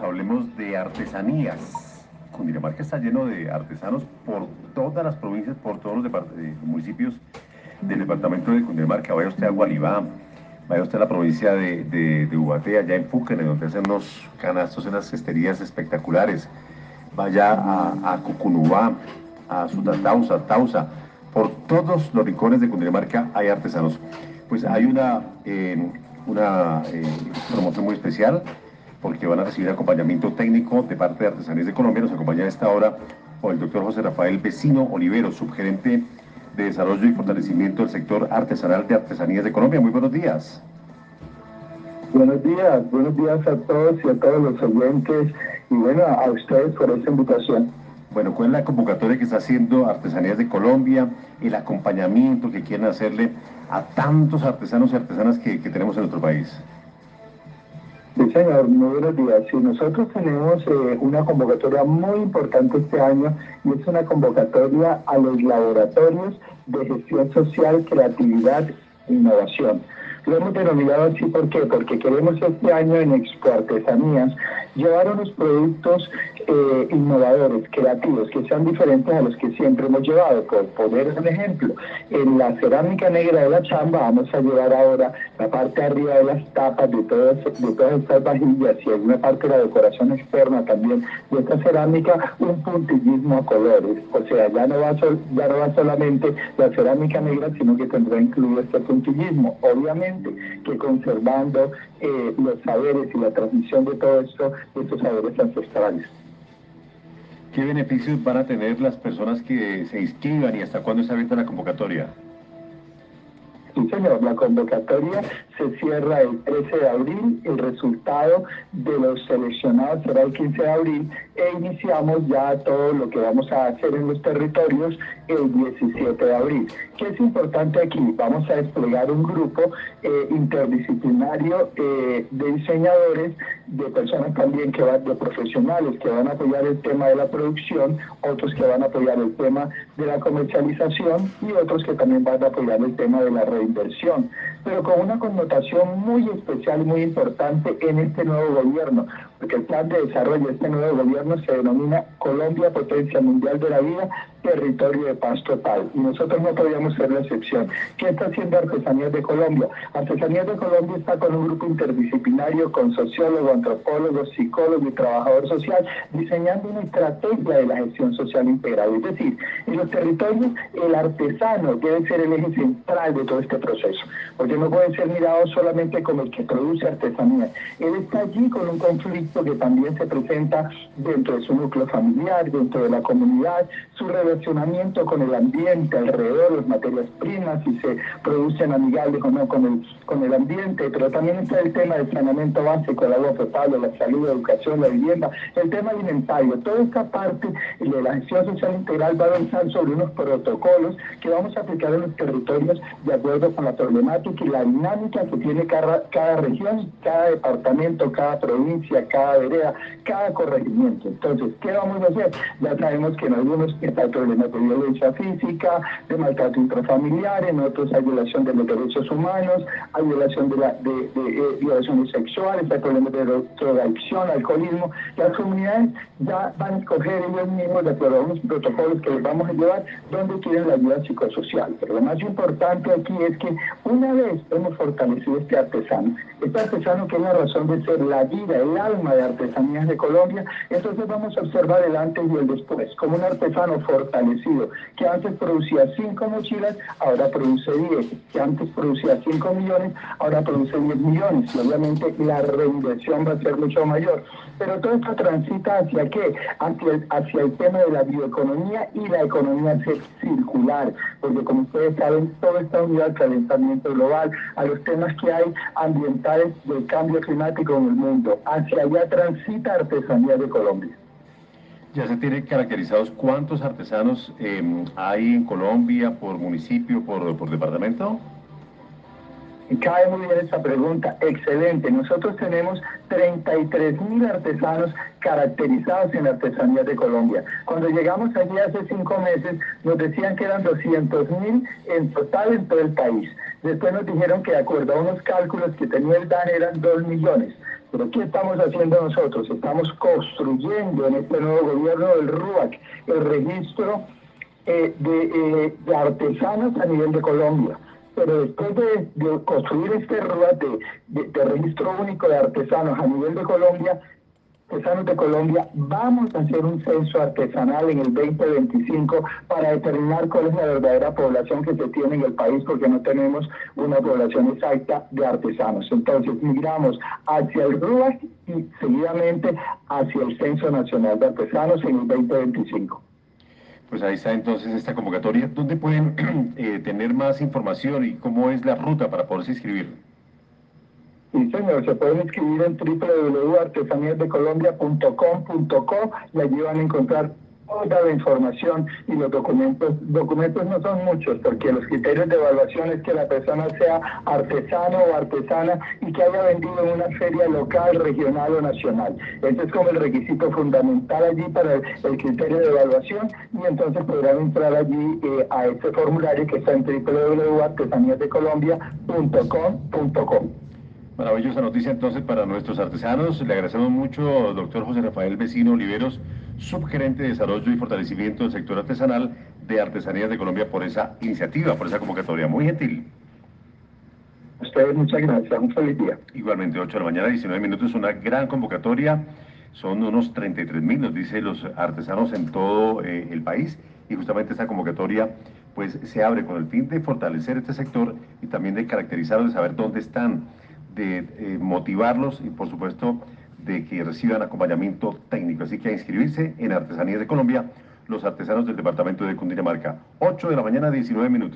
Hablemos de artesanías. Cundinamarca está lleno de artesanos por todas las provincias, por todos los eh, municipios del departamento de Cundinamarca. Vaya usted a Gualibá, vaya usted a la provincia de, de, Ubaté, allá en Fúquene, donde hacen unos canastos, unas cesterías espectaculares. Vaya a, Cucunubá, a Sutatausa, Tausa. Por todos los rincones de Cundinamarca hay artesanos. Pues hay una, eh, eh, promoción muy especial porque van a recibir acompañamiento técnico de parte de Artesanías de Colombia. Nos acompaña a esta hora por el doctor José Rafael Vecino Olivero, subgerente de Desarrollo y Fortalecimiento del Sector Artesanal de Artesanías de Colombia. Muy buenos días. Buenos días, buenos días a todos y a todos los oyentes y bueno, a ustedes por esta invitación. Bueno, ¿cuál es la convocatoria que está haciendo Artesanías de Colombia, el acompañamiento que quieren hacerle a tantos artesanos y artesanas que, que tenemos en nuestro país? Señor, muy buenos días. Sí, nosotros tenemos eh, una convocatoria muy importante este año y es una convocatoria a los laboratorios de gestión social, creatividad e innovación. Lo hemos denominado así, ¿por? Porque queremos este año en Expo Artesanías llevar unos productos eh, innovadores, creativos, que sean diferentes a los que siempre hemos llevado. Por poner un ejemplo, en la cerámica negra de la chamba vamos a llevar ahora la parte arriba de las tapas de todas, de todas estas vajillas y alguna parte de la decoración externa también de esta cerámica, un puntillismo a colores. O sea, ya no va, ya no va solamente la cerámica negra, sino que tendrá incluido este puntillismo. Obviamente, que conservando eh, los saberes y la transmisión de todo esto, de estos saberes ancestrales. ¿Qué beneficios van a tener las personas que se inscriban y hasta cuándo está abierta la convocatoria? Sí, señor, la convocatoria se cierra el 13 de abril, el resultado de los seleccionados será el 15 de abril e iniciamos ya todo lo que vamos a hacer en los territorios el 17 de abril. ¿Qué es importante aquí? Vamos a desplegar un grupo eh, interdisciplinario eh, de diseñadores, de personas también que van, de profesionales que van a apoyar el tema de la producción, otros que van a apoyar el tema de la comercialización y otros que también van a apoyar el tema de la reinversión, pero con una connotación muy especial muy importante en este nuevo gobierno, porque el plan de desarrollo de este nuevo gobierno se denomina Colombia Potencia Mundial de la Vida, territorio de paz total. Y nosotros no podíamos ser la excepción. ¿Qué está haciendo Artesanías de Colombia? Artesanías de Colombia está con un grupo interdisciplinario, con sociólogos, antropólogos, psicólogos y trabajador social, diseñando una estrategia de la gestión social integral. Es decir, en los territorios el artesano debe ser el eje central de todo este proceso, porque no puede ser mirado solamente como el que produce artesanía. Él está allí con un conflicto que también se presenta dentro de su núcleo familiar, dentro de la comunidad, su relacionamiento con el ambiente alrededor, las materias primas, si se producen amigables o no con el, con el ambiente, pero también está el tema del saneamiento básico, el agua potable, la salud, la educación, la vivienda, el tema alimentario. Toda esta parte de la gestión social integral va a avanzar sobre unos protocolos que vamos a aplicar en los territorios de acuerdo con la problemática y la dinámica que tiene cada, cada región, cada departamento, cada provincia, cada vereda, cada corregimiento. Entonces, ¿qué vamos a hacer? Ya sabemos que en algunos está el problema de violencia física, de maltrato intrafamiliar, en otros hay violación de los derechos humanos, hay violación de, la, de, eh, violaciones sexuales, hay problemas de drogadicción, alcoholismo. Las comunidades ya van a escoger ellos mismos de acuerdo a unos protocolos que les vamos a llevar donde quieren la ayuda psicosocial. Pero lo más importante aquí es que una vez hemos fortalecido este artesano, este artesano que es la razón de ser la vida, el alma de artesanías de Colombia, entonces vamos a observar el antes y el después, como un artesano fortalecido, que antes producía 5 mochilas, ahora produce 10, que antes producía 5 millones, ahora produce 10 millones, y obviamente la reinversión va a ser mucho mayor. Pero todo esto transita hacia qué? Hacia el, hacia el tema de la bioeconomía y la economía circular, porque como ustedes saben, todo está unido al calentamiento global, a los temas que hay ambientales del cambio climático en el mundo. Hacia allá transita artesanía de Colombia. ¿Ya se tiene caracterizados cuántos artesanos em, hay en Colombia por municipio, por, por departamento? Cae muy bien esa pregunta, excelente. Nosotros tenemos 33 mil artesanos caracterizados en la artesanía de Colombia. Cuando llegamos allí hace cinco meses, nos decían que eran 200 mil en total en todo el país. Después nos dijeron que de acuerdo a unos cálculos que tenía el DAN eran 2 millones. Pero ¿qué estamos haciendo nosotros? Estamos construyendo en este nuevo gobierno del RUAC el registro eh, eh, de, artesanos a nivel de Colombia. Pero después de, construir este RUAC de registro único de artesanos a nivel de Colombia, artesanos de Colombia, vamos a hacer un censo artesanal en el 2025 para determinar cuál es la verdadera población que se tiene en el país, porque no tenemos una población exacta de artesanos. Entonces, migramos hacia el RUAC y seguidamente hacia el Censo Nacional de Artesanos en el 2025. Pues ahí está entonces esta convocatoria. ¿Dónde pueden eh, tener más información y cómo es la ruta para poderse inscribir? Sí, señor, se pueden inscribir en www.artesaniasdecolombia.com.co y allí van a encontrar toda la información y los documentos. Documentos no son muchos, porque los criterios de evaluación es que la persona sea artesano o artesana y que haya vendido en una feria local, regional o nacional. Ese es como el requisito fundamental allí para el, criterio de evaluación y entonces podrán entrar allí eh, a este formulario que está en www.artesaniasdecolombia.com.com. Maravillosa noticia entonces para nuestros artesanos. Le agradecemos mucho, doctor José Rafael Vecino Oliveros, subgerente de Desarrollo y Fortalecimiento del Sector Artesanal de Artesanías de Colombia, por esa iniciativa, por esa convocatoria. Muy gentil. ustedes muchas gracias. Un feliz día. Igualmente, 8 de la mañana, 19 minutos, una gran convocatoria. Son unos 33 mil, nos dice los artesanos en todo eh, el país. Y justamente esta convocatoria pues se abre con el fin de fortalecer este sector y también de caracterizarlos, de saber dónde están de eh, motivarlos y por supuesto de que reciban acompañamiento técnico. Así que a inscribirse en Artesanías de Colombia, los artesanos del departamento de Cundinamarca. 8 de la mañana, 19 minutos.